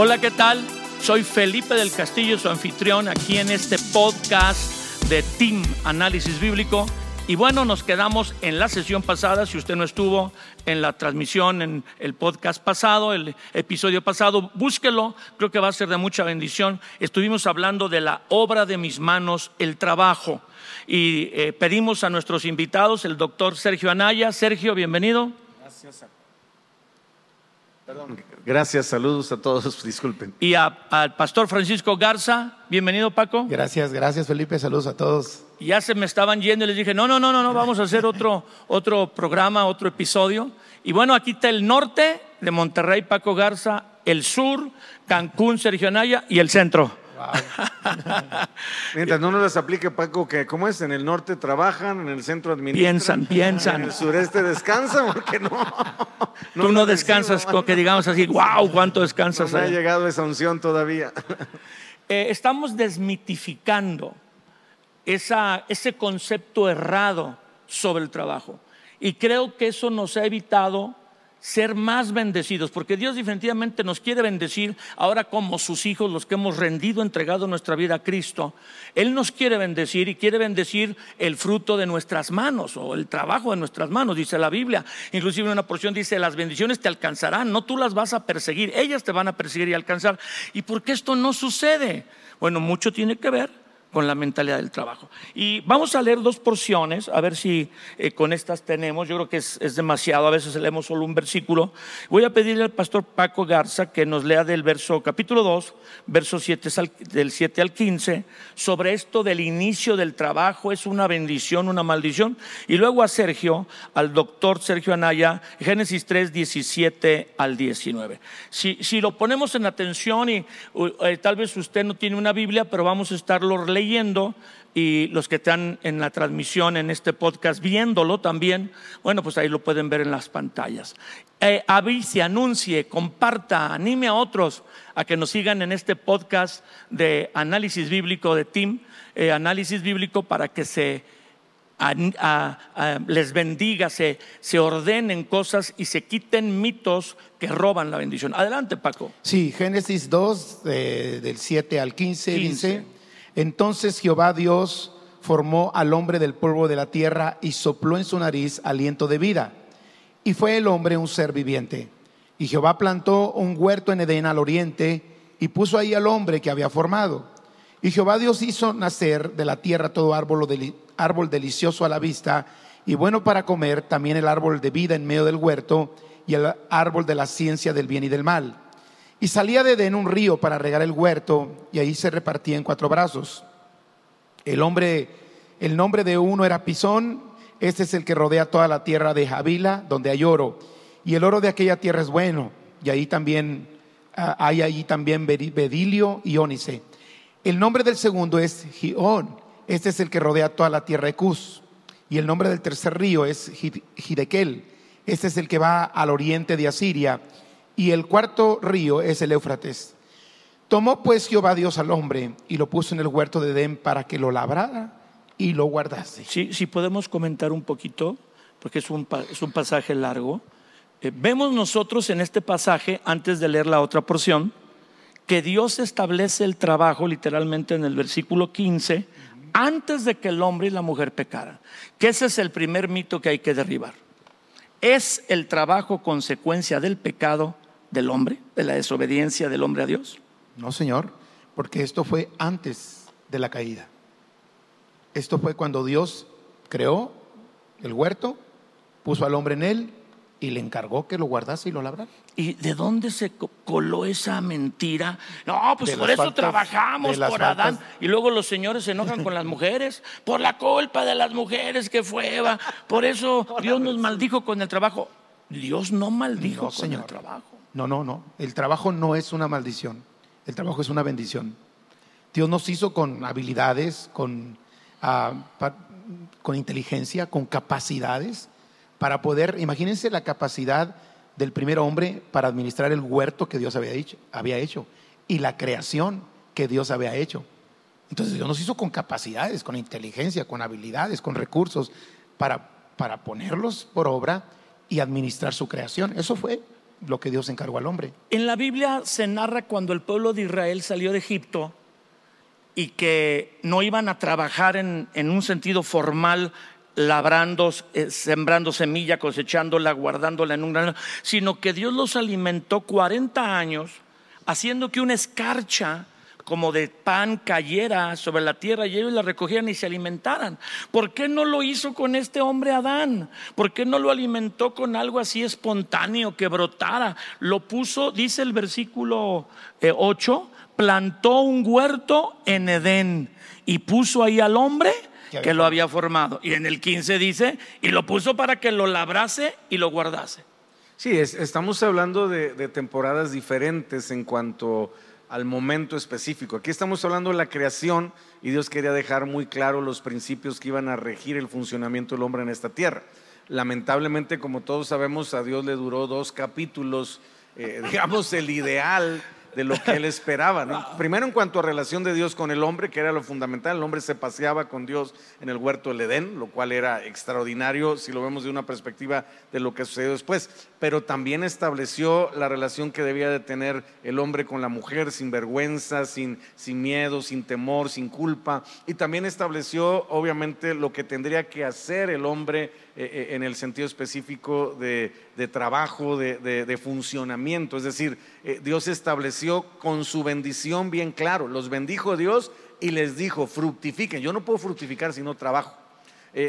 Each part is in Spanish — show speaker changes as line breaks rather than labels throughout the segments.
Hola, ¿qué tal? Soy Felipe del Castillo, su anfitrión aquí en este podcast de Team Análisis Bíblico. Y bueno, nos quedamos en la sesión pasada, si usted no estuvo en la transmisión, en el podcast pasado, el episodio pasado, búsquelo, creo que va a ser de mucha bendición. Estuvimos hablando de la obra de mis manos, el trabajo. Y eh, pedimos a nuestros invitados, el doctor Sergio Anaya. Sergio, bienvenido.
Gracias. Perdón. Gracias, saludos a todos, disculpen.
Y al pastor Francisco Garza, bienvenido Paco.
Gracias, gracias Felipe, saludos a todos.
Ya se me estaban yendo y les dije, no, no, no, no, no, vamos a hacer otro, otro programa, otro episodio. Y bueno, aquí está el norte de Monterrey, Paco Garza, el sur, Cancún, Sergio Anaya y el centro.
Mientras no nos las aplique, Paco, que ¿cómo es? En el norte trabajan, en el centro administran.
Piensan, piensan.
En el sureste descansan, porque no.
no Tú no descansas, con que digamos así, wow, ¿cuánto descansas?
No me ha llegado esa unción todavía.
Eh, estamos desmitificando esa, ese concepto errado sobre el trabajo. Y creo que eso nos ha evitado ser más bendecidos, porque Dios definitivamente nos quiere bendecir ahora como sus hijos, los que hemos rendido, entregado nuestra vida a Cristo. Él nos quiere bendecir y quiere bendecir el fruto de nuestras manos o el trabajo de nuestras manos, dice la Biblia. Inclusive una porción dice, las bendiciones te alcanzarán, no tú las vas a perseguir, ellas te van a perseguir y alcanzar. ¿Y por qué esto no sucede? Bueno, mucho tiene que ver con la mentalidad del trabajo. Y vamos a leer dos porciones, a ver si eh, con estas tenemos, yo creo que es, demasiado, a veces leemos solo un versículo. Voy a pedirle al pastor Paco Garza que nos lea del verso capítulo 2, verso 7 del 7 al 15, sobre esto del inicio del trabajo, es una bendición, una maldición. Y luego a Sergio, al doctor Sergio Anaya, Génesis 3, 17 al 19. Si, si lo ponemos en atención y eh, tal vez usted no tiene una Biblia, pero vamos a estarlo leyendo leyendo y los que están en la transmisión, en este podcast, viéndolo también, bueno, pues ahí lo pueden ver en las pantallas. Eh, avise, anuncie, comparta, anime a otros a que nos sigan en este podcast de análisis bíblico de Team, eh, análisis bíblico para que se les bendiga, se, se, ordenen cosas y se quiten mitos que roban la bendición. Adelante, Paco.
Sí, Génesis 2, del 7 al 15, 15. dice. Entonces Jehová Dios formó al hombre del polvo de la tierra y sopló en su nariz aliento de vida. Y fue el hombre un ser viviente. Y Jehová plantó un huerto en Edén al oriente y puso ahí al hombre que había formado. Y Jehová Dios hizo nacer de la tierra todo árbol, árbol delicioso a la vista y bueno para comer, también el árbol de vida en medio del huerto y el árbol de la ciencia del bien y del mal. Y salía de Edén un río para regar el huerto y ahí se repartía en cuatro brazos. El hombre, el nombre de uno era Pisón, este es el que rodea toda la tierra de Javila, donde hay oro. Y el oro de aquella tierra es bueno, y ahí también ah, hay allí también bedilio y ónice. El nombre del segundo es Gión, este es el que rodea toda la tierra de Cus. Y el nombre del tercer río es Hidekel, este es el que va al oriente de Asiria y el cuarto río es el Éufrates. Tomó pues Jehová Dios al hombre y lo puso en el huerto de Edén para que lo labrara y lo guardase.
Sí, si podemos comentar un poquito, porque es un, es un pasaje largo. Eh, vemos nosotros en este pasaje, antes de leer la otra porción, que Dios establece el trabajo, literalmente en el versículo 15, antes de que el hombre y la mujer pecaran. Que ese es el primer mito que hay que derribar. ¿Es el trabajo consecuencia del pecado del hombre, de la desobediencia del hombre a Dios?
No, Señor, porque esto fue antes de la caída. Esto fue cuando Dios creó el huerto, puso al hombre en él y le encargó que lo guardase y lo labrara.
¿Y de dónde se coló esa mentira? No, pues por eso trabajamos, por Adán. Y luego los señores se enojan con las mujeres, por la culpa de las mujeres que fue Eva. Por eso Dios nos maldijo con el trabajo. Dios no maldijo con el trabajo.
No, no, no. El trabajo no es una maldición. El trabajo es una bendición. Dios nos hizo con habilidades, con, ah, con inteligencia, con capacidades para poder, imagínense la capacidad del primer hombre para administrar el huerto que Dios había hecho, había hecho y la creación que Dios había hecho. Entonces Dios nos hizo con capacidades, con inteligencia, con habilidades, con recursos para, para ponerlos por obra y administrar su creación. Eso fue lo que Dios encargó al hombre.
En la Biblia se narra cuando el pueblo de Israel salió de Egipto y que no iban a trabajar en, en un sentido formal labrando, eh, sembrando semilla, cosechándola, guardándola en un grano, sino que Dios los alimentó 40 años, haciendo que una escarcha como de pan cayera sobre la tierra y ellos la recogieran y se alimentaran. ¿Por qué no lo hizo con este hombre Adán? ¿Por qué no lo alimentó con algo así espontáneo que brotara? Lo puso, dice el versículo 8, eh, plantó un huerto en Edén y puso ahí al hombre que lo había formado. Y en el 15 dice, y lo puso para que lo labrase y lo guardase.
Sí, estamos hablando de, de temporadas diferentes en cuanto al momento específico. Aquí estamos hablando de la creación y Dios quería dejar muy claro los principios que iban a regir el funcionamiento del hombre en esta tierra. Lamentablemente, como todos sabemos, a Dios le duró dos capítulos, eh, digamos, el ideal de lo que él esperaba. Primero en cuanto a relación de Dios con el hombre, que era lo fundamental, el hombre se paseaba con Dios en el huerto del Edén, lo cual era extraordinario si lo vemos de una perspectiva de lo que sucedió después, pero también estableció la relación que debía de tener el hombre con la mujer, sin vergüenza, sin, sin miedo, sin temor, sin culpa, y también estableció obviamente lo que tendría que hacer el hombre eh, eh, en el sentido específico de, trabajo, de, funcionamiento. Es decir, eh, Dios estableció con su bendición bien claro, los bendijo Dios y les dijo, fructifiquen. Yo no puedo fructificar si no trabajo.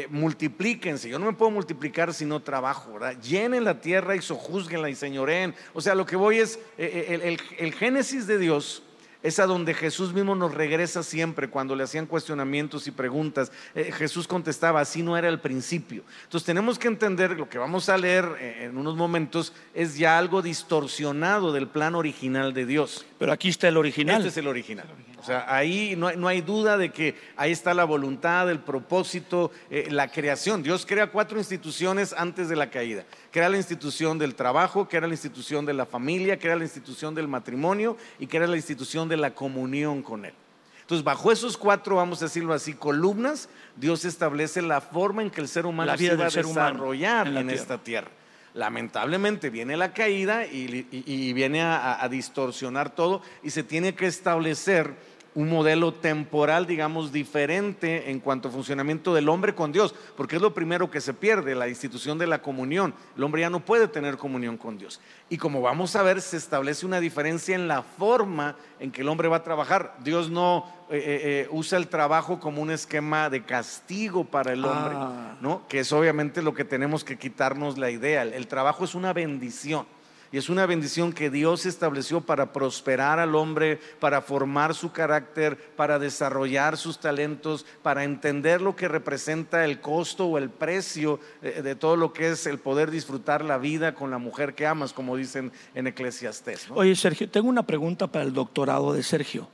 multiplíquense, yo no me puedo multiplicar si no trabajo, Llenen la tierra y sojuzguenla y señoreen. O sea, lo que voy es, el génesis de Dios es a donde Jesús mismo nos regresa siempre cuando le hacían cuestionamientos y preguntas. Eh, Jesús contestaba, así no era el principio. Entonces tenemos que entender, lo que vamos a leer eh, en unos momentos es ya algo distorsionado del plan original de Dios.
Pero aquí está el original.
Este es el original. O sea, ahí no hay, no hay duda de que ahí está la voluntad, el propósito, eh, la creación. Dios crea cuatro instituciones antes de la caída. Crea la institución del trabajo, crea la institución de la familia, crea la institución del matrimonio y crea la institución de la comunión con Él. Entonces, bajo esos cuatro, vamos a decirlo así, columnas, Dios establece la forma en que el ser humano se va a desarrollar en, esta tierra. Lamentablemente viene la caída y, viene a distorsionar todo y se tiene que establecer un modelo temporal, digamos, diferente en cuanto a funcionamiento del hombre con Dios, porque es lo primero que se pierde, la institución de la comunión. El hombre ya no puede tener comunión con Dios. Y como vamos a ver, se establece una diferencia en la forma en que el hombre va a trabajar. Dios no eh, eh, eh, usa el trabajo como un esquema de castigo para el hombre, ah. ¿no? Que es obviamente lo que tenemos que quitarnos la idea. el trabajo es una bendición. Y es una bendición que Dios estableció para prosperar al hombre, para formar su carácter, para desarrollar sus talentos, para entender lo que representa el costo o el precio eh, de todo lo que es el poder disfrutar la vida con la mujer que amas, como dicen en Eclesiastés.
Oye, Sergio, tengo una pregunta para el doctorado de Sergio.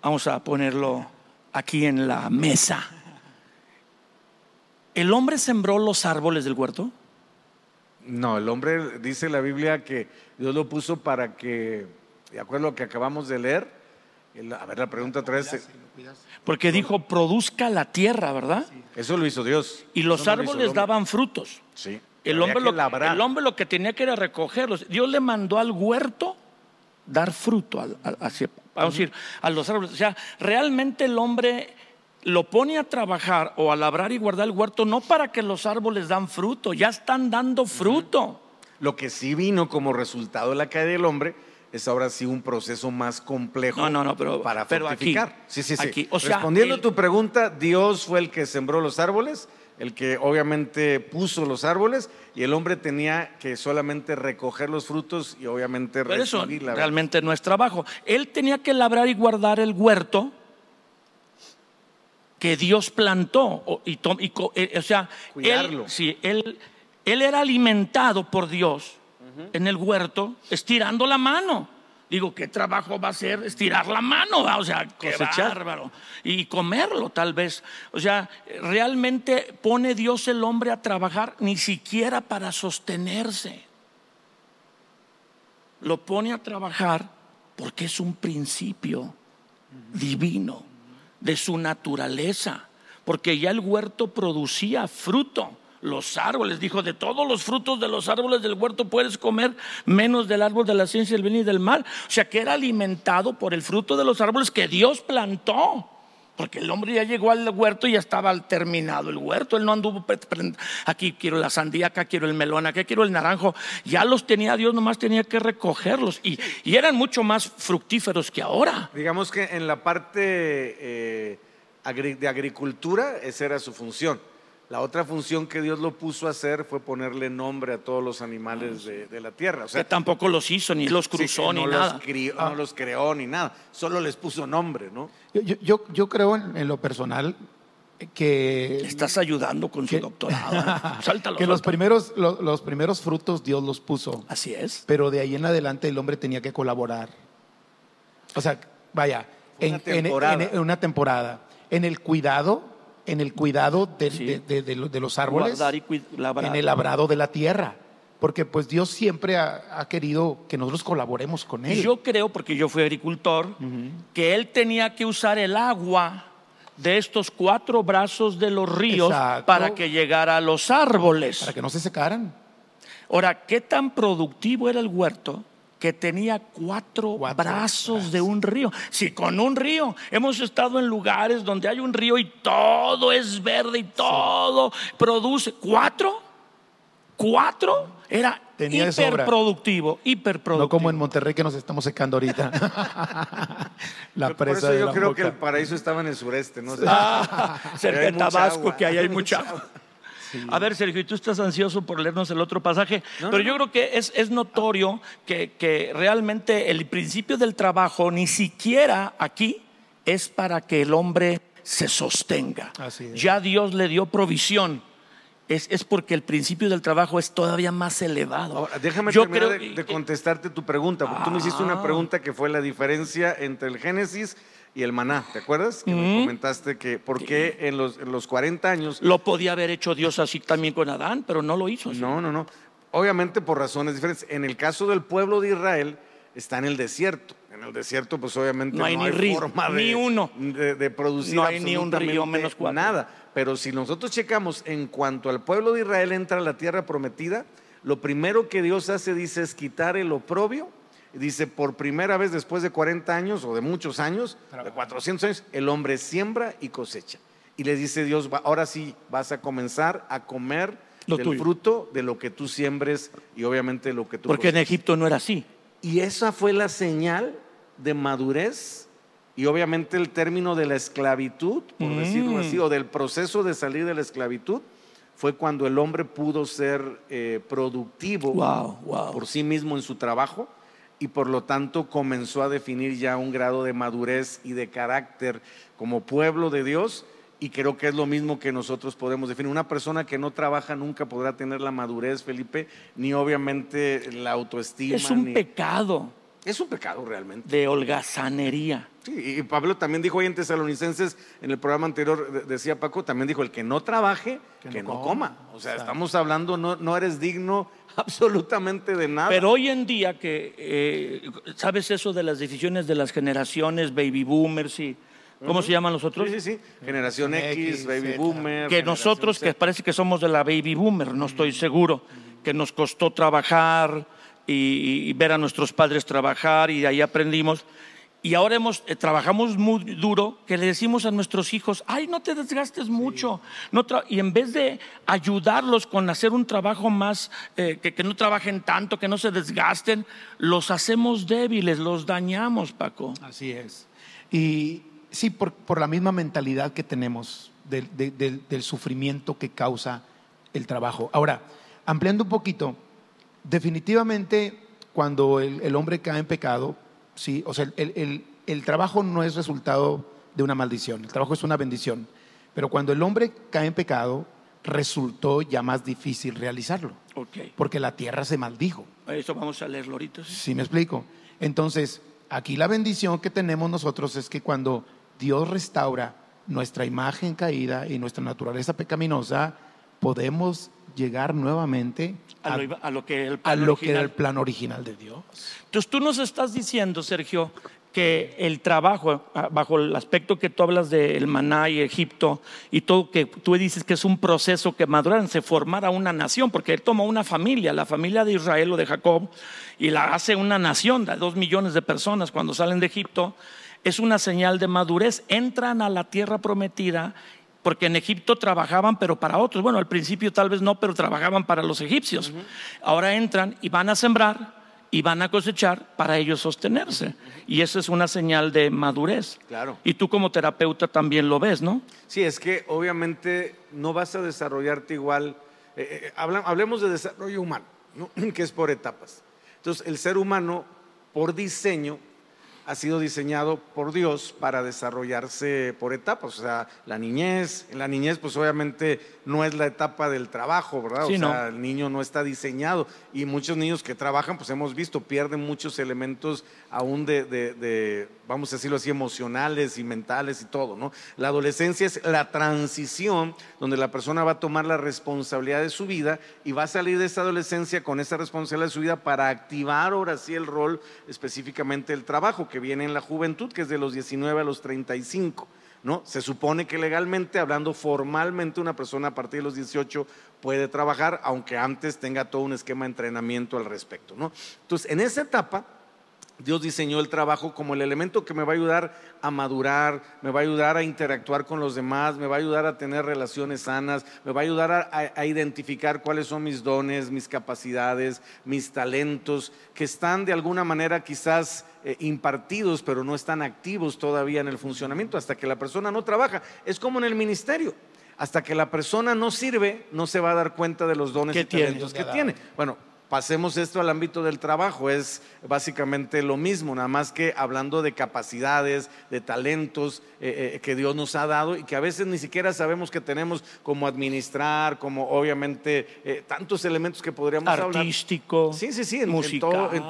Vamos a ponerlo aquí en la mesa. ¿El hombre sembró los árboles del huerto?
No, el hombre dice la Biblia que Dios lo puso para que, de acuerdo a lo que acabamos de leer, a ver la pregunta otra vez.
Porque dijo, produzca la tierra, ¿verdad?
Eso lo hizo Dios.
Y los árboles daban frutos.
Sí.
El hombre, lo, el hombre, lo, que tenía que era recogerlos. Dios le mandó al huerto dar fruto, a, vamos a decir, a los árboles. O sea, realmente el hombre lo pone a trabajar o a labrar y guardar el huerto no para que los árboles dan fruto, ya están dando fruto.
Lo que sí vino como resultado de la caída del hombre es ahora sí un proceso más complejo
no, no, no, pero,
para
pero
Aquí, sí, sí, sí. Respondiendo a tu pregunta, Dios fue el que sembró los árboles, el que obviamente puso los árboles y el hombre tenía que solamente recoger los frutos y obviamente
pero eso realmente no es trabajo. Él tenía que labrar y guardar el huerto que Dios plantó. Y, eh, o sea, Él, él, él, era alimentado por Dios en el huerto, estirando la mano. Digo, ¿qué trabajo va a ser estirar la mano? O sea, qué bárbaro. Y comerlo tal vez. O sea, realmente pone Dios el hombre a trabajar ni siquiera para sostenerse. Lo pone a trabajar porque es un principio divino de su naturaleza, porque ya el huerto producía fruto, los árboles. Dijo, de todos los frutos de los árboles del huerto puedes comer, menos del árbol de la ciencia del bien y del mal. O sea, que era alimentado por el fruto de los árboles que Dios plantó. Porque el hombre ya llegó al huerto y ya estaba terminado el huerto. Él no anduvo, aquí quiero la sandía, acá quiero el melón, acá quiero el naranjo. Ya los tenía Dios, nomás tenía que recogerlos. Y, eran mucho más fructíferos que ahora.
Digamos que en la parte eh, de agricultura, esa era su función la otra función que Dios lo puso a hacer fue ponerle nombre a todos los animales de, la tierra.
O sea, que tampoco los hizo, ni los cruzó, ni nada.
no ah. los creó, ni nada. Solo les puso nombre, ¿no?
Yo, yo, creo en, lo personal que...
estás ayudando con su doctorado.
Sáltalo, que los primeros, los, primeros frutos Dios los puso.
Así es.
Pero de ahí en adelante el hombre tenía que colaborar. O sea, vaya, en, en, una temporada. En el cuidado en el cuidado de, los árboles, en el labrado de la tierra. Porque pues Dios siempre ha, querido que nosotros colaboremos con Él.
Yo creo, porque yo fui agricultor, que Él tenía que usar el agua de estos cuatro brazos de los ríos para que llegara a los árboles.
Para que no se secaran.
Ahora, ¿qué tan productivo era el huerto? Que tenía cuatro, brazos de un río. Si con un río hemos estado en lugares donde hay un río y todo es verde y todo produce. ¿Cuatro? ¿Cuatro? Era hiperproductivo, hiperproductivo.
No como en Monterrey que nos estamos secando ahorita.
la presa Por eso yo creo que el paraíso estaba en el sureste, ¿no?
Ah, cerca de Tabasco, que ahí hay mucha agua. A ver, Sergio, y tú estás ansioso por leernos el otro pasaje, pero yo creo que es, notorio que, realmente el principio del trabajo ni siquiera aquí es para que el hombre se sostenga. Ya Dios le dio provisión. Es, porque el principio del trabajo es todavía más elevado.
déjame terminar de, contestarte tu pregunta, porque tú me hiciste una ah. pregunta que fue la diferencia entre el Génesis y el maná, ¿te acuerdas? Que me comentaste que por qué en los, en los 40 años...
Lo podía haber hecho Dios así también con Adán, pero no lo hizo.
No, no, no. Obviamente por razones diferentes. En el caso del pueblo de Israel, está en el desierto. En el desierto, pues obviamente
no hay, ni
forma
de, ni uno.
De, producir
no hay ni un río menos cuatro.
nada. Pero si nosotros checamos en cuanto al pueblo de Israel entra a la tierra prometida, lo primero que Dios hace, dice, es quitar el oprobio dice, por primera vez después de 40 años o de muchos años, de 400 años, el hombre siembra y cosecha. Y le dice Dios, ahora sí vas a comenzar a comer del fruto de lo que tú siembres y obviamente lo que tú
Porque en Egipto no era así.
Y esa fue la señal de madurez y obviamente el término de la esclavitud, por mm. decirlo así, o del proceso de salir de la esclavitud, fue cuando el hombre pudo ser eh, productivo por sí mismo en su trabajo y por lo tanto comenzó a definir ya un grado de madurez y de carácter como pueblo de Dios y creo que es lo mismo que nosotros podemos definir. Una persona que no trabaja nunca podrá tener la madurez, Felipe, ni obviamente la autoestima.
Es un pecado.
Es un pecado realmente.
De holgazanería.
Sí, y Pablo también dijo hoy en Tesalonicenses, en el programa anterior decía Paco, también dijo, el que no trabaje, que, no, coma. O sea, estamos hablando, no, no eres digno absolutamente de nada.
Pero hoy en día que, eh, ¿sabes eso de las decisiones de las generaciones, baby boomers y... ¿Cómo se llaman los otros?
Sí, sí, sí. Generación X, baby boomer.
Que nosotros, que parece que somos de la baby boomer, no estoy seguro, que nos costó trabajar y, ver a nuestros padres trabajar y de ahí aprendimos. Y ahora hemos, eh, trabajamos muy duro que le decimos a nuestros hijos, ay, no te desgastes mucho. No y en vez de ayudarlos con hacer un trabajo más, eh, que, no trabajen tanto, que no se desgasten, los hacemos débiles, los dañamos, Paco.
Así es. Y sí, por, la misma mentalidad que tenemos del, del, sufrimiento que causa el trabajo. Ahora, ampliando un poquito, definitivamente cuando el hombre cae en pecado, ¿sí? O sea, el, trabajo no es resultado de una maldición, el trabajo es una bendición. Pero cuando el hombre cae en pecado, resultó ya más difícil realizarlo. Porque la tierra se maldijo.
Eso vamos a leerlo ahorita.
¿sí? me explico. Entonces, aquí la bendición que tenemos nosotros es que cuando Dios restaura nuestra imagen caída y nuestra naturaleza pecaminosa, podemos llegar nuevamente
a, lo, que,
a lo que era el plan original de Dios.
Entonces tú nos estás diciendo, Sergio, que el trabajo, bajo el aspecto que tú hablas del maná y Egipto y todo que tú dices que es un proceso que maduran, se formara una nación, porque él toma una familia, la familia de Israel o de Jacob, y la hace una nación de dos millones de personas cuando salen de Egipto, es una señal de madurez, entran a la tierra prometida porque en Egipto trabajaban, pero para otros. Bueno, al principio tal vez no, pero trabajaban para los egipcios. Ahora entran y van a sembrar y van a cosechar para ellos sostenerse. Y eso es una señal de madurez.
Claro.
Y tú como terapeuta también lo ves, ¿no?
Sí, es que obviamente no vas a desarrollarte igual. Eh, eh, hablemos de desarrollo humano, que es por etapas. Entonces, el ser humano, por diseño, ha sido diseñado por Dios para desarrollarse por etapas. O sea, la niñez, en la niñez pues obviamente no es la etapa del trabajo, ¿verdad? o sea, el niño no está diseñado. Y muchos niños que trabajan, pues hemos visto, pierden muchos elementos aún de, vamos a decirlo así, emocionales y mentales y todo, ¿no? La adolescencia es la transición donde la persona va a tomar la responsabilidad de su vida y va a salir de esa adolescencia con esa responsabilidad de su vida para activar ahora sí el rol específicamente del trabajo que viene en la juventud, que es de los 19 a los 35. ¿No? Se supone que legalmente, hablando formalmente, una persona a partir de los 18 puede trabajar, aunque antes tenga todo un esquema de entrenamiento al respecto. ¿no? Entonces, en esa etapa, Dios diseñó el trabajo como el elemento que me va a ayudar a madurar, me va a ayudar a interactuar con los demás, me va a ayudar a tener relaciones sanas, me va a ayudar a, identificar cuáles son mis dones, mis capacidades, mis talentos, que están de alguna manera quizás eh, impartidos, pero no están activos todavía en el funcionamiento, hasta que la persona no trabaja. Es como en el ministerio. Hasta que la persona no sirve, no se va a dar cuenta de los dones y talentos que tiene. Bueno, pasemos esto al ámbito del trabajo, es básicamente lo mismo, nada más que hablando de capacidades, de talentos eh, eh, que Dios nos ha dado y que a veces ni siquiera sabemos que tenemos como administrar, como obviamente eh, tantos elementos que podríamos
hablar. Artístico,
sí, sí, sí, en, en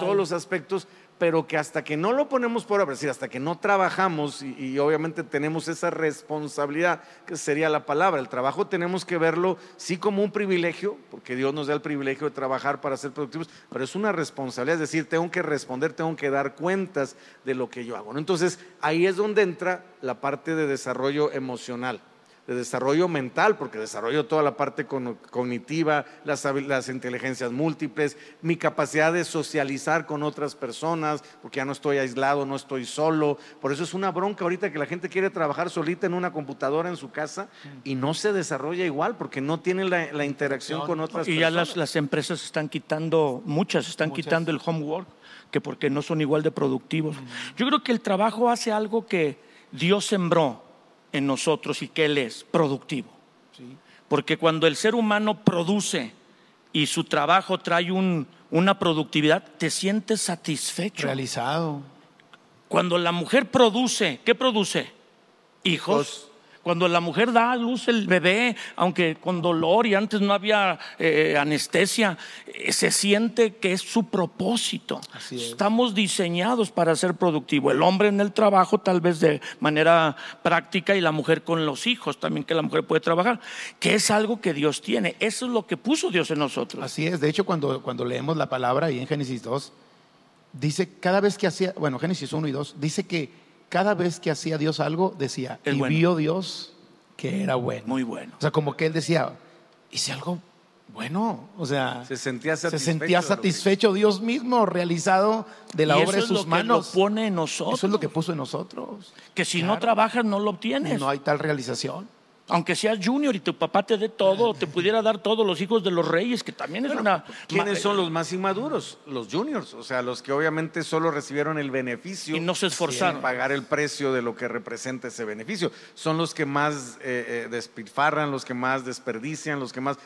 todos los aspectos, pero que hasta que no lo ponemos por obra, es decir, hasta que no trabajamos y, obviamente tenemos esa responsabilidad, que sería la palabra, el trabajo tenemos que verlo sí como un privilegio, porque Dios nos da el privilegio de trabajar para ser productivos, pero es una responsabilidad, es decir, tengo que responder, tengo que dar cuentas de lo que yo hago. Entonces, ahí es donde entra la parte de desarrollo emocional de desarrollo mental, porque desarrollo toda la parte cognitiva, las, las, inteligencias múltiples, mi capacidad de socializar con otras personas, porque ya no estoy aislado, no estoy solo. Por eso es una bronca ahorita que la gente quiere trabajar solita en una computadora en su casa y no se desarrolla igual, porque no tiene la, interacción con otras
personas.
Y
ya las, empresas están quitando, muchas están quitando el homework, que porque no son igual de productivos. Yo creo que el trabajo hace algo que Dios sembró en nosotros y que Él es productivo. Porque cuando el ser humano produce y su trabajo trae una productividad, te sientes satisfecho.
Realizado.
Cuando la mujer produce, ¿qué produce? Hijos. Cuando la mujer da a luz el bebé, aunque con dolor y antes no había eh, anestesia, eh, se siente que es su propósito. Estamos diseñados para ser productivo. El hombre en el trabajo tal vez de manera práctica y la mujer con los hijos, también que la mujer puede trabajar, que es algo que Dios tiene. Eso es lo que puso Dios en nosotros.
Así es. De hecho, cuando, cuando leemos la palabra ahí en Génesis 2, dice cada vez que hacía, bueno, Génesis 1 y 2, dice que cada vez que hacía Dios algo, decía, y vio Dios que era bueno.
Muy bueno.
O sea, como que él decía, hice algo bueno, o sea,
se sentía satisfecho,
se sentía satisfecho Dios mismo realizado de la obra de sus manos.
Que lo pone en nosotros.
Eso es lo que puso en nosotros.
Que si no trabajas no lo obtienes.
No hay tal realización
aunque seas junior y tu papá te dé todo, te pudiera dar todos los hijos de los reyes, que también es una...
¿Quiénes son los más inmaduros? Los juniors, o sea, los que obviamente solo recibieron el beneficio.
Y no se esforzaron.
En pagar el precio de lo que representa ese beneficio. Son los que más eh, eh, despilfarran, los que más desperdician, los que más...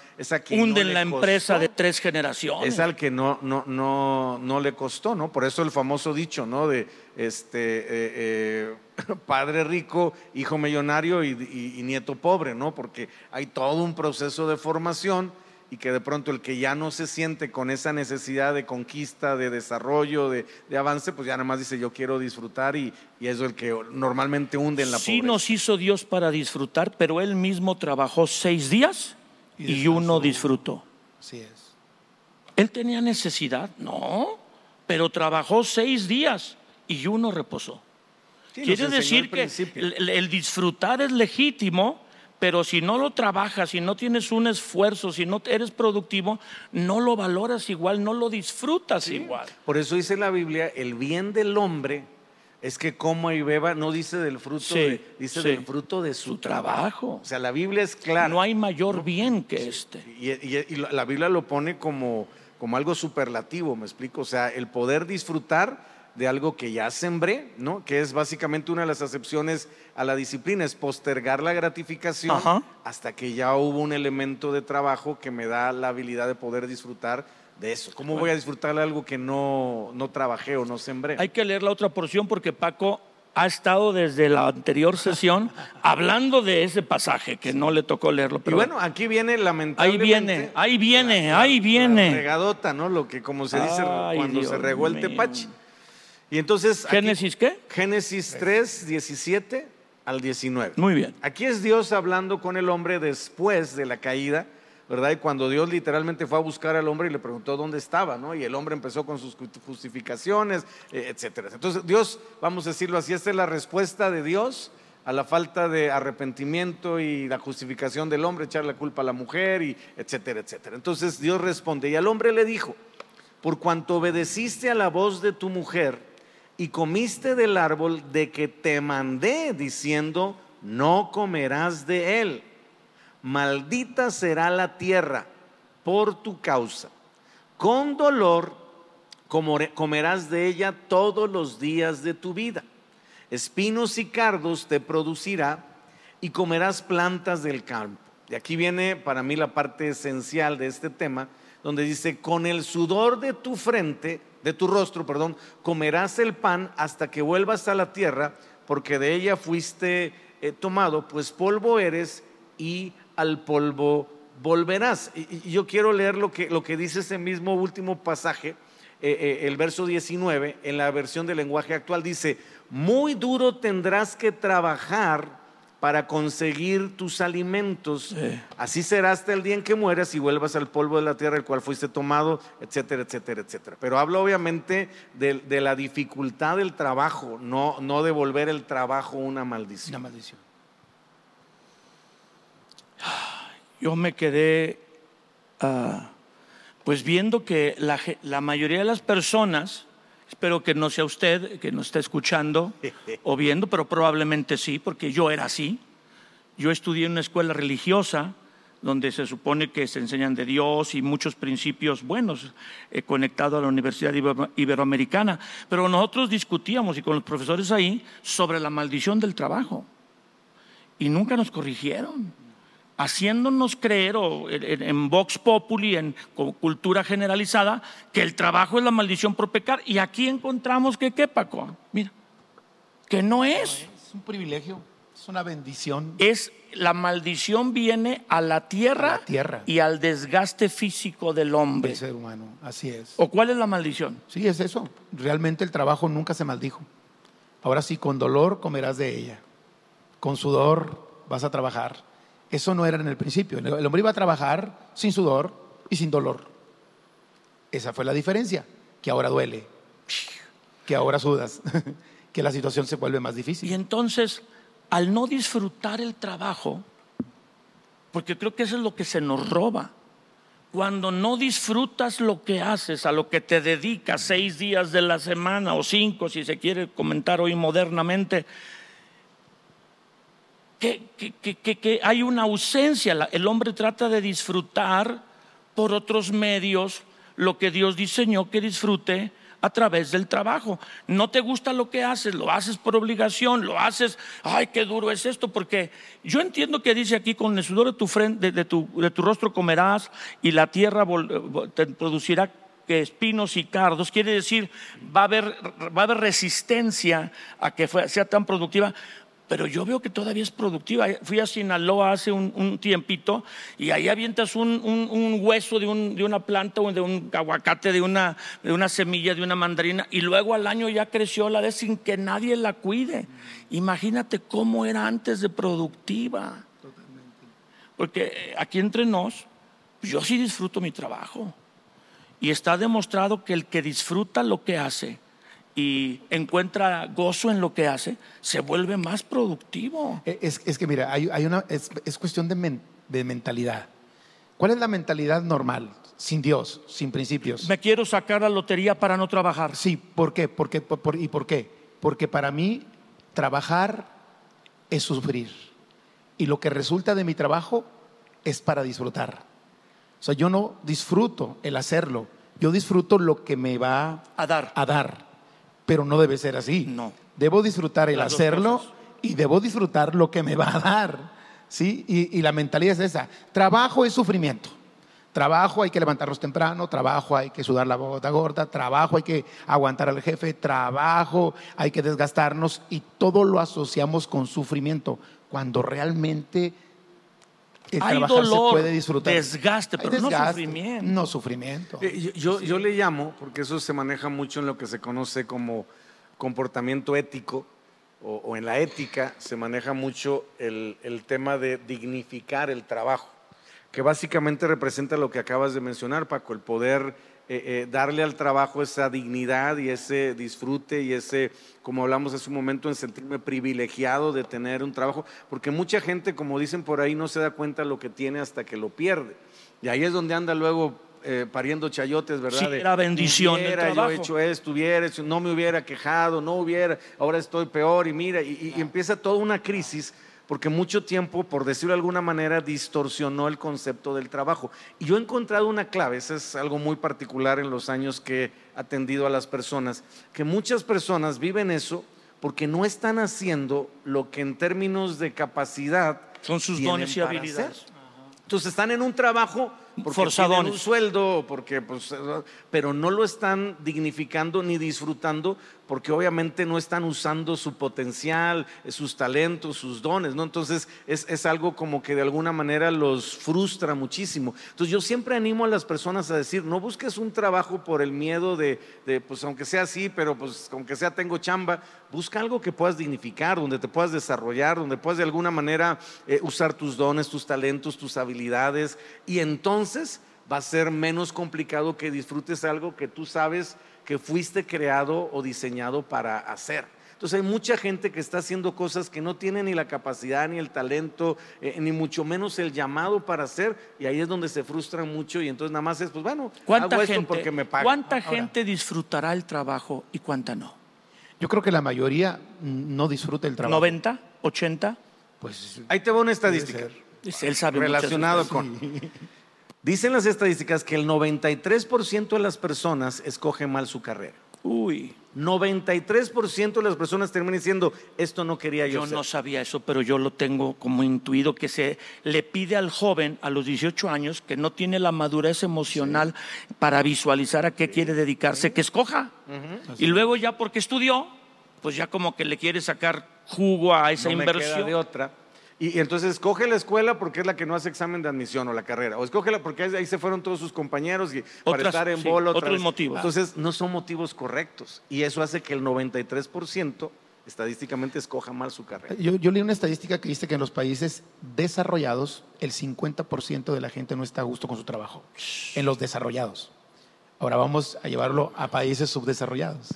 Hunden la empresa de tres generaciones.
Es al que no, no, no, no le costó, ¿no? Por eso el famoso dicho, ¿no? De este, eh, eh, padre rico, hijo millonario y, nieto pobre, ¿no? Porque hay todo un proceso de formación y que de pronto el que ya no se siente con esa necesidad de conquista, de desarrollo, de, avance, pues ya nada más dice yo quiero disfrutar y, y eso es el que normalmente hunde en la
sí nos hizo Dios para disfrutar, pero Él mismo trabajó seis días y, uno disfrutó.
Así es.
¿Él tenía necesidad? No, pero trabajó seis días y uno reposó.
Sí,
Quiere decir que el, el disfrutar es legítimo, pero si no lo trabajas, si no tienes un esfuerzo, si no eres productivo, no lo valoras igual, no lo disfrutas igual.
Por eso dice la Biblia, el bien del hombre es que coma y beba, no dice del fruto,
Sí,
de- dice
sí.
del fruto de su,
Su
trabajo.
trabajo.
O sea, la Biblia es clara.
No hay mayor bien que este.
Y, y- y la Biblia lo pone como, como algo superlativo, me explico. O sea, el poder disfrutar de algo que ya sembré, ¿no? Que es básicamente una de las acepciones a la disciplina, es postergar la gratificación
Ajá.
hasta que ya hubo un elemento de trabajo que me da la habilidad de poder disfrutar de eso. ¿Cómo voy a disfrutar de algo que no, no trabajé o no sembré?
Hay que leer la otra porción porque Paco ha estado desde la anterior sesión hablando de ese pasaje que no le tocó leerlo.
y
Pero
bueno, aquí viene
ahí
lamentablemente.
viene, ahí viene,
la-
ahí
la
viene.
regadota, ¿no? Lo que como se dice
Ay,
cuando se regó el
mío.
tepache. Y entonces. aquí-
¿Génesis qué?
Génesis 3, 17 al 19.
Muy bien.
Aquí es Dios hablando con el hombre después de la caída, ¿verdad? Y cuando Dios literalmente fue a buscar al hombre y le preguntó dónde estaba, ¿no? Y el hombre empezó con sus justificaciones, eh, etcétera. Entonces, Dios, vamos a decirlo así, esta es la respuesta de Dios a la falta de arrepentimiento y la justificación del hombre, echar la culpa a la mujer, y etcétera, etcétera. Entonces, Dios responde, y al hombre le dijo, por cuanto obedeciste a la voz de tu mujer y comiste del árbol de que te mandé diciendo, no comerás de él. Maldita será la tierra por tu causa. Con dolor comerás de ella todos los días de tu vida. Espinos y cardos te producirá y comerás plantas del campo. Y aquí viene para mí la parte esencial de este tema, donde dice, con el sudor de tu frente, de tu rostro, perdón, comerás el pan hasta que vuelvas a la tierra, porque de ella fuiste eh, tomado, pues polvo eres y al polvo volverás. Y, yo quiero leer lo que, lo que dice ese mismo último pasaje, eh, eh, el verso 19, en la versión del lenguaje actual, dice, muy duro tendrás que trabajar para conseguir tus alimentos.
Sí.
Así será hasta el día en que mueras y vuelvas al polvo de la tierra, el cual fuiste tomado, etcétera, etcétera, etcétera. Pero habla obviamente de, de la dificultad del trabajo, no, no de volver el trabajo una maldición.
Una maldición.
Yo me quedé ah, pues viendo que la, la mayoría de las personas, espero que no sea usted que nos está escuchando o viendo, pero probablemente sí, porque yo era así. Yo estudié en una escuela religiosa donde se supone que se enseñan de Dios y muchos principios buenos eh, conectado a la Universidad Ibero- Iberoamericana, pero nosotros discutíamos y con los profesores ahí sobre la maldición del trabajo. Y nunca nos corrigieron haciéndonos creer o en, Vox Populi, en cultura generalizada, que el trabajo es la maldición por pecar. Y aquí encontramos que, ¿qué, Paco? Mira, que no es.
Es un privilegio, es una bendición.
Es la maldición viene a la tierra,
A la tierra.
y al desgaste físico del hombre.
del ser humano. Así es.
¿O cuál es la maldición?
Sí, es eso. Realmente el trabajo nunca se maldijo. Ahora sí, con dolor comerás de ella. Con sudor vas a trabajar. Eso no era en el principio. El hombre iba a trabajar sin sudor y sin dolor. Esa fue la diferencia. Que ahora duele. Que ahora sudas. Que la situación se vuelve más
Y
difícil.
entonces, al no disfrutar el trabajo, porque creo que eso es lo que se nos roba, cuando no disfrutas lo que haces, a lo que te dedicas seis días de la semana o cinco, si se quiere comentar hoy modernamente, que, que- que- que- hay una ausencia. El hombre trata de disfrutar por otros medios lo que Dios diseñó que disfrute a través del trabajo. No te gusta lo que haces, lo haces por obligación, lo haces, ay, qué duro es esto, porque yo entiendo que dice aquí, con el sudor de tu, frente, de, tu, de tu rostro comerás y la tierra te producirá espinos y cardos, quiere decir, va a haber, va a haber resistencia a que sea tan productiva. Pero yo veo que todavía es productiva. Fui a Sinaloa hace un, un tiempito y ahí avientas un, un- un hueso de, un- de una planta o de un aguacate, de una, de una semilla, de una mandarina y luego al año ya creció la de sin que nadie la cuide. Imagínate cómo era antes de productiva. Porque eh, aquí entre nos, yo sí disfruto mi trabajo. Y está demostrado que el que disfruta lo que hace y encuentra gozo en lo que hace, se vuelve más productivo.
Eh, Es, es que mira, hay, hay una, es, es cuestión de, men- de mentalidad. ¿Cuál es la mentalidad normal? Sin Dios, sin principios.
Me quiero sacar la lotería para no trabajar.
Sí, ¿por qué? ¿Por qué? Por- por- ¿Y por qué? Porque para mí trabajar es sufrir. Y lo que resulta de mi trabajo es para disfrutar. O sea, yo no disfruto el hacerlo, yo disfruto lo que me va
A dar.
a dar. Pero no debe ser así.
No.
Debo disfrutar el
Las
hacerlo y debo disfrutar lo que me va a dar. ¿Sí? Y, y la mentalidad es esa. Trabajo es sufrimiento. Trabajo hay que levantarnos temprano, trabajo hay que sudar la bota gorda, trabajo hay que aguantar al jefe, trabajo hay que desgastarnos y todo lo asociamos con sufrimiento, cuando realmente el
Hay dolor,
se puede disfrutar.
desgaste, pero no
desgaste,
sufrimiento.
No sufrimiento.
Eh, Yo, yo- yo le llamo, porque eso se maneja mucho en lo que se conoce como comportamiento ético, o, o en la ética se maneja mucho el, el tema de dignificar el trabajo, que básicamente representa lo que acabas de mencionar, Paco, el poder eh, eh, darle al trabajo esa dignidad y ese disfrute y ese, como hablamos hace un momento, en sentirme privilegiado de tener un trabajo, porque mucha gente, como dicen por ahí, no se da cuenta lo que tiene hasta que lo pierde. Y ahí es donde anda luego eh, pariendo chayotes, ¿verdad?
Sí,
De,
la bendición
hubiera yo hecho esto, hubiera hecho, no me hubiera quejado, no hubiera, ahora estoy peor y mira, y, y- y empieza toda una crisis porque mucho tiempo, por decirlo de alguna manera, distorsionó el concepto del trabajo. Y yo he encontrado una clave, eso es algo muy particular en los años que he atendido a las personas, que muchas personas viven eso porque no están haciendo lo que en términos de capacidad
Son sus dones y habilidades.
Entonces están en un trabajo tienen un sueldo, porque, pues, pero no lo están dignificando ni disfrutando porque obviamente no están usando su potencial, eh, sus talentos, sus dones, ¿no? Entonces es, es algo como que de alguna manera los frustra muchísimo. Entonces yo siempre animo a las personas a decir, no busques un trabajo por el miedo de, pues aunque sea así, pero pues aunque sea tengo chamba, busca algo que puedas dignificar, donde te puedas desarrollar, donde puedas de alguna manera eh, usar tus dones, tus talentos, tus habilidades y entonces va a ser menos complicado que disfrutes algo que tú sabes que fuiste creado o diseñado para hacer. Entonces hay mucha gente que está haciendo cosas que no tiene ni la capacidad, ni el talento, eh, ni mucho menos el llamado para hacer, y ahí es donde se frustran mucho y entonces nada más es, pues bueno,
¿Cuánta
hago esto
gente,
porque me pagan.
¿cuánta
Ahora.
gente disfrutará el trabajo y cuánta no?
Yo creo que la mayoría no disfruta el trabajo.
¿90? ¿80?
Pues
Ahí te va una estadística.
Él sabe
relacionado con... Dicen las estadísticas que el 93% de las personas escoge mal su carrera.
Uy,
93% de las personas terminan diciendo, esto no quería yo,
yo
ser".
no sabía eso, pero yo lo tengo como intuido que se le pide al joven a los 18 años que no tiene la madurez emocional para visualizar a qué quiere dedicarse, que escoja. Y luego ya porque estudió, pues ya como que le quiere sacar jugo a esa
no me queda
inversión.
de otra. Y, y entonces escoge la escuela porque es la que no hace examen de admisión o la carrera. O escógela porque ahí se fueron todos sus compañeros y para
Otras-
estar en
sí,
bola. otra
otros
vez.
motivos.
Entonces no son motivos correctos. Y eso hace que el 93% estadísticamente escoja mal su carrera.
Yo, yo leí una estadística que dice que en los países desarrollados el 50% de la gente no está a gusto con su trabajo. En los desarrollados. Ahora vamos a llevarlo a países subdesarrollados.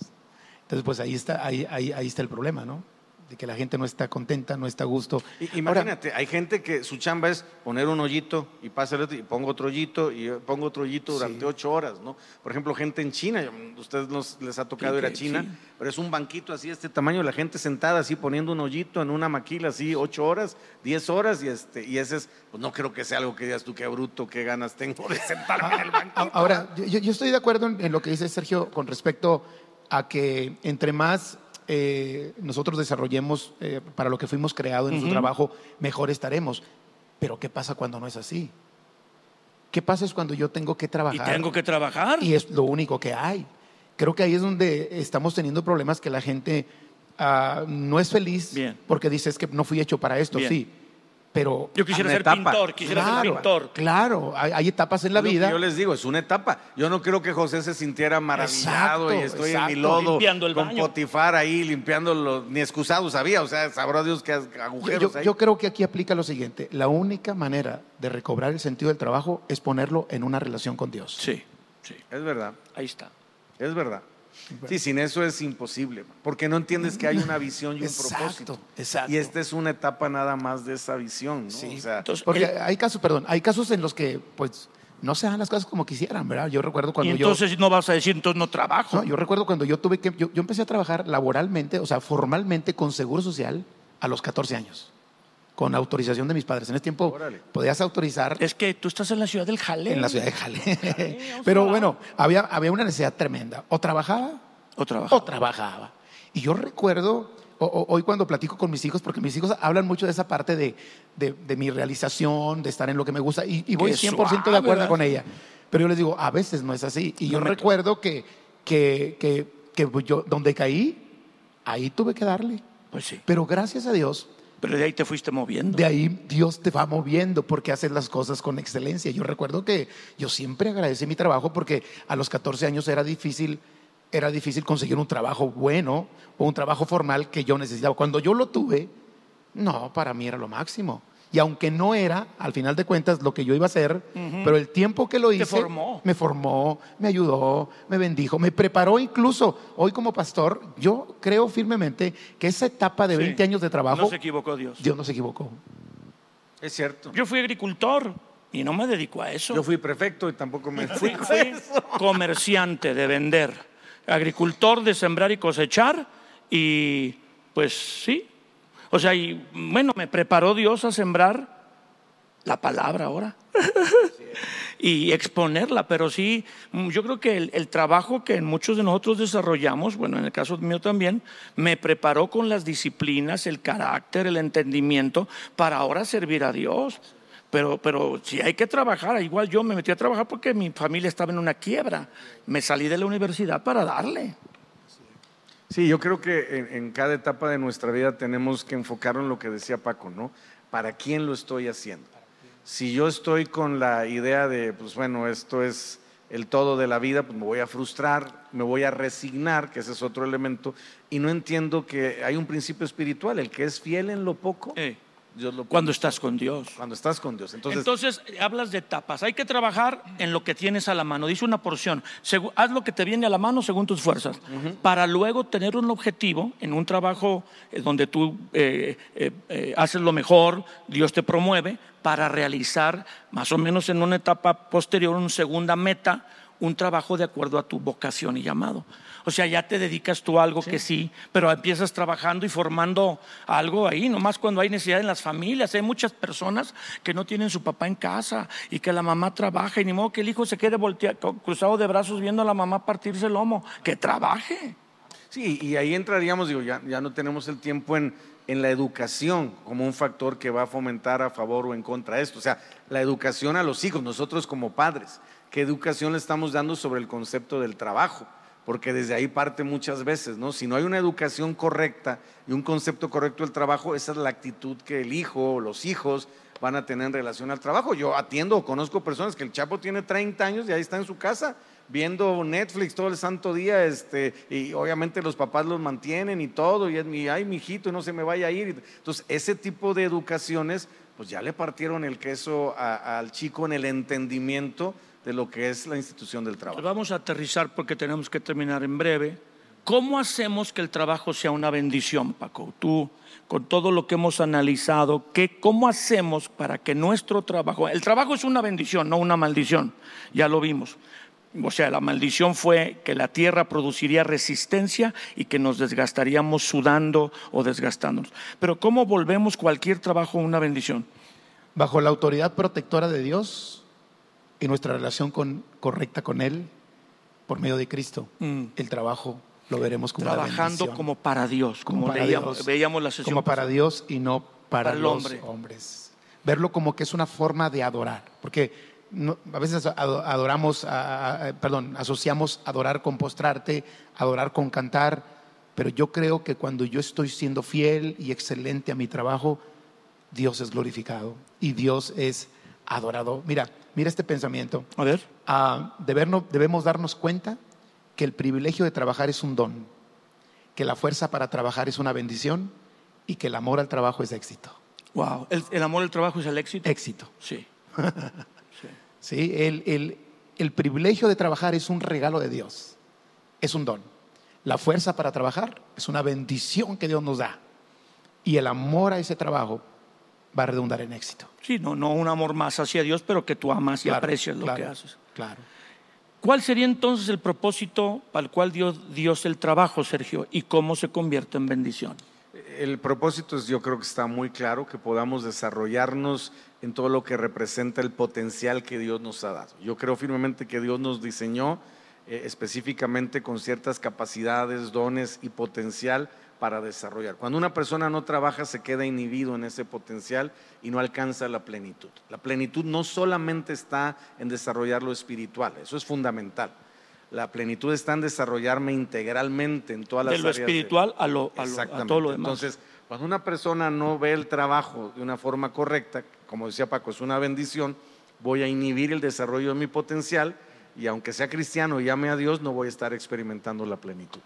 Entonces, pues ahí está, ahí, ahí, ahí está el problema, ¿no? De que la gente no está contenta, no está a gusto. Ahora,
Imagínate, hay gente que su chamba es poner un hoyito y pasa el otro y pongo otro hoyito y pongo otro hoyito durante
Sí.
ocho horas, ¿no? Por ejemplo, gente en China, ustedes nos, les ha tocado ir a China,
sí.
pero es un banquito así, este tamaño, la gente sentada así poniendo un hoyito en una maquila así, ocho horas, diez horas y este y ese es, pues no creo que sea algo que digas tú qué bruto, qué ganas tengo de sentarme en el banquito.
A- Ahora, yo, yo estoy de acuerdo en, en lo que dice Sergio con respecto a que entre más eh, nosotros desarrollemos eh, para lo que fuimos creados en nuestro trabajo, mejor estaremos. Pero ¿qué pasa cuando no es así? ¿Qué pasa es cuando yo tengo que
Y
trabajar?
tengo que trabajar.
y es lo único que hay. Creo que ahí es donde estamos teniendo problemas que la gente ah, no es feliz
Bien.
porque dice es que no fui hecho para esto,
Bien.
sí. Pero
Yo quisiera ser
etapa.
pintor, quisiera ser pintor.
claro, hay, hay etapas en la vida.
yo les digo, es una etapa. Yo no creo que José se sintiera maravillado
Exacto,
y estoy en mi lodo
Limpiando el
con
baño.
Potifar ahí, limpiándolo, ni excusado sabía, o sea, sabrá Dios que
Yo,
agujeros
yo-
ahí.
yo creo que aquí aplica lo siguiente, la única manera de recobrar el sentido del trabajo es ponerlo en una relación con Dios.
Sí, sí,
Es verdad,
ahí está.
es verdad. Sí, sin eso es imposible, porque no entiendes que hay una visión y un
Exacto,
propósito.
exacto.
Y esta es una etapa nada más de esa visión, ¿no?
Sí.
O sea,
Entonces,
Porque
el-
hay casos, perdón, hay casos en los que, pues, no se dan las cosas como quisieran, ¿verdad? Yo recuerdo
y
cuando
entonces no vas a decir, entonces no trabajo.
yo. No, yo recuerdo cuando yo tuve que. Yo, yo empecé a trabajar laboralmente, o sea, formalmente con seguro social a los 14 años, con autorización de mis padres. En ese tiempo
Órale.
podías autorizar
Es que tú estás en la ciudad del Jaleo.
en la ciudad de Jale. Pero bueno, había, había una necesidad tremenda. O trabajaba
O trabajo.
o trabajaba. Y yo recuerdo, o- o- hoy cuando platico con mis hijos, porque mis hijos hablan mucho de esa parte de, de- de mi realización, de estar en lo que me gusta, y, y voy
Qué
100%
suave,
de acuerdo
¿verdad?
con ella. Pero yo les digo, a veces no es así. Y
No
yo recuerdo que, que, que, que yo, donde caí, ahí tuve que darle.
Pues sí.
Pero gracias a Dios,
Pero de ahí te fuiste moviendo.
de ahí Dios te va moviendo porque haces las cosas con excelencia. Yo recuerdo que yo siempre agradecí mi trabajo porque a los 14 años era difícil, era difícil conseguir un trabajo bueno o un trabajo formal que yo necesitaba. Cuando yo lo tuve, no, para mí era lo máximo. Y aunque no era, al final de cuentas, lo que yo iba a hacer, pero el tiempo que lo hice,
formó.
me formó, me ayudó, me bendijo, me preparó incluso. Hoy como pastor, yo creo firmemente que esa etapa de
Sí.
20 años de trabajo,
No se equivocó Dios.
Dios no se equivocó.
es cierto.
Yo fui agricultor y no me dedico a eso.
Yo fui prefecto y tampoco me
fui, fui comerciante de vender, agricultor de sembrar y cosechar y pues sí. O sea, y bueno, me preparó Dios a sembrar la palabra ahora y exponerla, pero sí, yo creo que el, el trabajo que muchos de nosotros desarrollamos, bueno, en el caso mío también, me preparó con las disciplinas, el carácter, el entendimiento para ahora servir a Dios. Pero, pero si hay que trabajar, igual yo me metí a trabajar porque mi familia estaba en una quiebra. Me salí de la universidad para darle.
Sí, yo creo que en, cada etapa de nuestra vida tenemos que enfocarnos en lo que decía Paco, ¿no? ¿Para quién lo estoy haciendo? Si yo estoy con la idea de, pues bueno, esto es el todo de la vida, pues me voy a frustrar, me voy a resignar, que ese es otro elemento, y no entiendo que hay un principio espiritual, el que es fiel en lo poco, Dios lo
cuando estás con Dios.
cuando estás con Dios. Entonces,
Entonces, hablas de etapas. Hay que trabajar en lo que tienes a la mano. Dice una porción. Haz lo que te viene a la mano según tus fuerzas. Para luego tener un objetivo en un trabajo eh, donde tú eh, eh, eh, haces lo mejor, Dios te promueve, para realizar más o menos en una etapa posterior, una segunda meta, un trabajo de acuerdo a tu vocación y llamado. O sea, ya te dedicas tú a algo que sí, pero empiezas trabajando y formando algo ahí, nomás cuando hay necesidad en las familias. Hay muchas personas que no tienen su papá en casa y que la mamá trabaja y ni modo que el hijo se quede voltea- cruzado de brazos viendo a la mamá partirse el lomo. Que trabaje.
Sí, y ahí entraríamos, digo, ya, ya no tenemos el tiempo en, en la educación como un factor que va a fomentar a favor o en contra de esto. O sea, la educación a los hijos, nosotros como padres, ¿qué educación le estamos dando sobre el concepto del trabajo? Porque desde ahí parte muchas veces, ¿no? Si no hay una educación correcta y un concepto correcto del trabajo, esa es la actitud que el hijo o los hijos van a tener en relación al trabajo. Yo atiendo o conozco personas que el chapo tiene 30 años y ahí está en su casa viendo Netflix todo el santo día, este, y obviamente los papás los mantienen y todo, y es mi, ay, mi hijito, no se me vaya a ir. Entonces, ese tipo de educaciones, pues ya le partieron el queso a- al chico en el entendimiento de lo que es la institución del trabajo.
vamos a aterrizar porque tenemos que terminar en breve. ¿Cómo hacemos que el trabajo sea una bendición, Paco? Tú, con todo lo que hemos analizado, ¿qué, ¿cómo hacemos para que nuestro trabajo, el trabajo es una bendición, no una maldición, ya lo vimos. O sea, la maldición fue que la tierra produciría resistencia y que nos desgastaríamos sudando o desgastándonos. Pero ¿cómo volvemos cualquier trabajo una bendición?
Bajo la autoridad protectora de Dios y nuestra relación con- correcta con Él, por medio de Cristo,
Mm.
el trabajo lo veremos como
Trabajando como para Dios, como,
Como para
leíamos-
Dios.
veíamos la sesión
como para
pasada.
Dios y no para,
Para el
los
hombre.
hombres. Verlo como que es una forma de adorar, porque no- a veces ado- adoramos, a- a- perdón, asociamos adorar con postrarte, adorar con cantar, pero yo creo que cuando yo estoy siendo fiel y excelente a mi trabajo, Dios es glorificado y Dios es adorado. Mira, mira este pensamiento.
A ver.
Ah, debernos- debemos darnos cuenta que el privilegio de trabajar es un don, que la fuerza para trabajar es una bendición y que el amor al trabajo es éxito.
Wow. ¿El, el amor al trabajo es el éxito?
Éxito.
Sí.
¿sí? El, el- el privilegio de trabajar es un regalo de Dios, es un don. La fuerza para trabajar es una bendición que Dios nos da. Y el amor a ese trabajo va a redundar en éxito.
Sí, no, no un amor más hacia Dios, pero que tú amas y
Claro,
aprecias lo
claro,
que haces.
Claro.
¿Cuál sería entonces el propósito para el cual dio Dios el trabajo, Sergio? ¿Y cómo se convierte en bendición?
El propósito es, yo creo que está muy claro, que podamos desarrollarnos en todo lo que representa el potencial que Dios nos ha dado. Yo creo firmemente que Dios nos diseñó eh, específicamente con ciertas capacidades, dones y potencial para desarrollar. Cuando una persona no trabaja, se queda inhibido en ese potencial y no alcanza la plenitud. La plenitud no solamente está en desarrollar lo espiritual, eso es fundamental. La plenitud está en desarrollarme integralmente en todas las
De lo
áreas de-
espiritual a, lo, a, lo- a todo lo demás.
Entonces, cuando una persona no ve el trabajo de una forma correcta, como decía Paco, es una bendición, voy a inhibir el desarrollo de mi potencial y aunque sea cristiano y ame a Dios, no voy a estar experimentando la plenitud.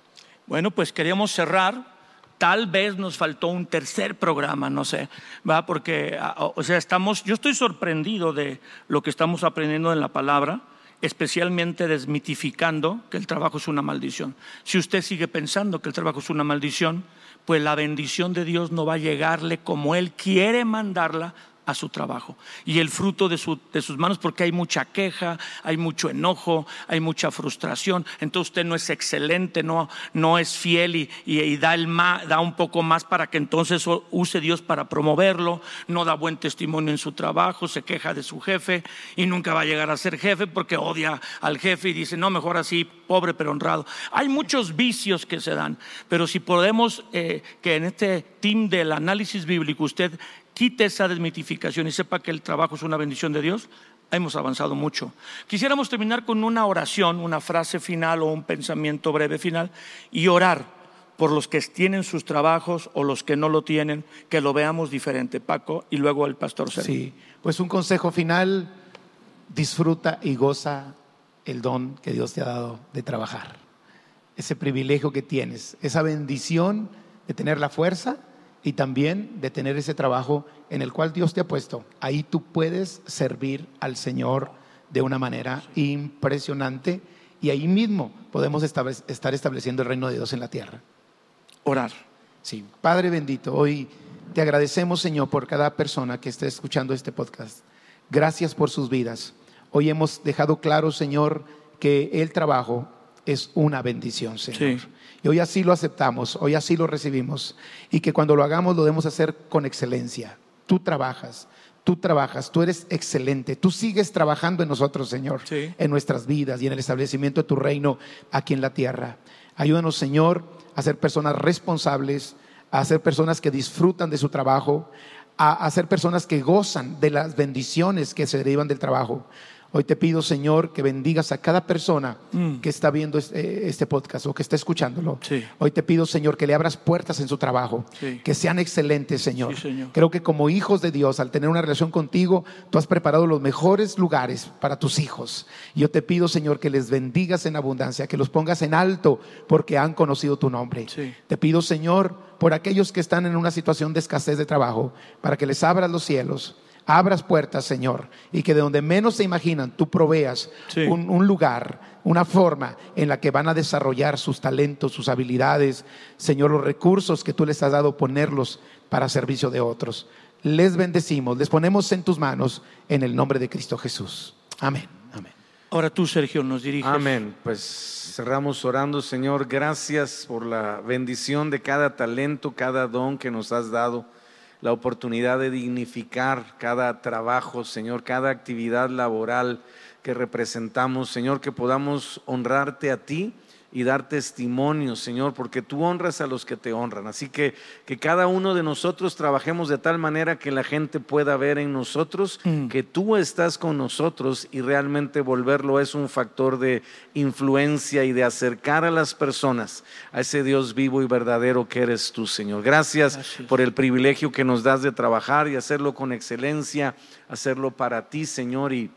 Bueno, pues queríamos cerrar. Tal vez nos faltó un tercer programa, no sé, va, porque, a- o sea, estamos. Yo estoy sorprendido de lo que estamos aprendiendo en la palabra, especialmente desmitificando que el trabajo es una maldición. Si usted sigue pensando que el trabajo es una maldición, pues la bendición de Dios no va a llegarle como Él quiere mandarla a su trabajo y el fruto de, su- de sus manos, porque hay mucha queja, hay mucho enojo, hay mucha frustración. Entonces usted no es excelente, no, no es fiel y, y- da, el da un poco más para que entonces use Dios para promoverlo, no da buen testimonio en su trabajo, se queja de su jefe y nunca va a llegar a ser jefe porque odia al jefe y dice, no, mejor así, pobre pero honrado. Hay muchos vicios que se dan, pero si podemos eh, que en este team del análisis bíblico usted quite esa desmitificación y sepa que el trabajo es una bendición de Dios, hemos avanzado mucho. Quisiéramos terminar con una oración, una frase final o un pensamiento breve final y orar por los que tienen sus trabajos o los que no lo tienen, que lo veamos diferente. Paco y luego el pastor Sergio.
Sí, pues un consejo final, disfruta y goza el don que Dios te ha dado de trabajar. Ese privilegio que tienes, esa bendición de tener la fuerza y también de tener ese trabajo en el cual Dios te ha puesto. Ahí tú puedes servir al Señor de una manera impresionante y ahí mismo podemos estar estableciendo el reino de Dios en la tierra.
Orar.
Sí, Padre bendito, hoy te agradecemos, Señor, por cada persona que esté escuchando este podcast. Gracias por sus vidas. Hoy hemos dejado claro, Señor, que el trabajo es una bendición, Señor.
Sí.
Y hoy así lo aceptamos, hoy así lo recibimos. Y que cuando lo hagamos lo debemos hacer con excelencia. Tú trabajas, tú trabajas, tú eres excelente, tú sigues trabajando en nosotros, Señor,
Sí.
en nuestras vidas y en el establecimiento de tu reino aquí en la tierra. Ayúdanos, Señor, a ser personas responsables, a ser personas que disfrutan de su trabajo, a, a ser personas que gozan de las bendiciones que se derivan del trabajo. Hoy te pido, Señor, que bendigas a cada persona que está viendo este, este podcast o que está escuchándolo.
Sí.
Hoy te pido, Señor, que le abras puertas en su trabajo,
Sí.
que sean excelentes, Señor.
Sí, Señor.
Creo que como hijos de Dios, al tener una relación contigo, tú has preparado los mejores lugares para tus hijos. Yo te pido, Señor, que les bendigas en abundancia, que los pongas en alto porque han conocido tu nombre. Te pido, Señor, por aquellos que están en una situación de escasez de trabajo, para que les abras los cielos. Abras puertas, Señor, y que de donde menos se imaginan, tú proveas
Sí.
un, un lugar, una forma en la que van a desarrollar sus talentos, sus habilidades, Señor, los recursos que tú les has dado, ponerlos para servicio de otros. Les bendecimos, les ponemos en tus manos en el nombre de Cristo Jesús. Amén. Amén.
Ahora tú, Sergio, nos diriges.
Amén. Pues cerramos orando, Señor. Gracias por la bendición de cada talento, cada don que nos has dado, la oportunidad de dignificar cada trabajo, Señor, cada actividad laboral que representamos, Señor, que podamos honrarte a ti y dar testimonio, Señor, porque tú honras a los que te honran. Así que que cada uno de nosotros trabajemos de tal manera que la gente pueda ver en nosotros
Mm.
que tú estás con nosotros y realmente volverlo es un factor de influencia y de acercar a las personas a ese Dios vivo y verdadero que eres tú, Señor. Gracias,
Gracias.
por el privilegio que nos das de trabajar y hacerlo con excelencia, hacerlo para ti, Señor, y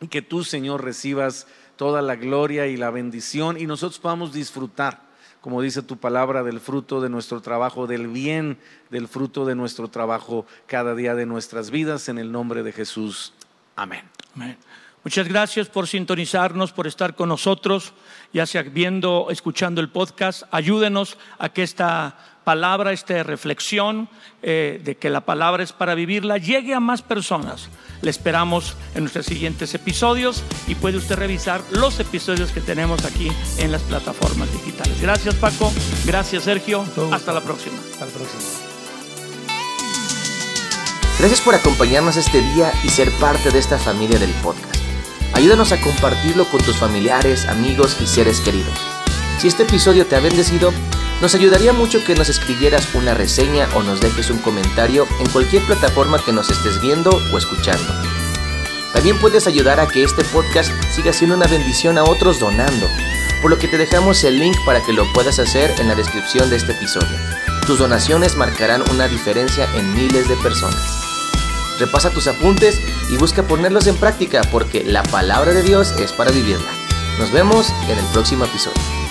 y que tú, Señor, recibas toda la gloria y la bendición y nosotros podamos disfrutar, como dice tu palabra, del fruto de nuestro trabajo, del bien del fruto de nuestro trabajo cada día de nuestras vidas, en el nombre de Jesús. Amén.
Amén. Muchas gracias por sintonizarnos, por estar con nosotros, ya sea viendo, escuchando el podcast. Ayúdenos a que esta palabra, esta reflexión eh, de que la palabra es para vivirla, llegue a más personas. Le esperamos en nuestros siguientes episodios y puede usted revisar los episodios que tenemos aquí en las plataformas digitales. Gracias Paco, gracias Sergio, hasta la próxima.
Hasta la próxima.
Gracias por acompañarnos este día y ser parte de esta familia del podcast. Ayúdanos a compartirlo con tus familiares, amigos y seres queridos. Si este episodio te ha bendecido, nos ayudaría mucho que nos escribieras una reseña o nos dejes un comentario en cualquier plataforma que nos estés viendo o escuchando. También puedes ayudar a que este podcast siga siendo una bendición a otros donando, por lo que te dejamos el link para que lo puedas hacer en la descripción de este episodio. Tus donaciones marcarán una diferencia en miles de personas. Repasa tus apuntes y busca ponerlos en práctica porque la palabra de Dios es para vivirla. Nos vemos en el próximo episodio.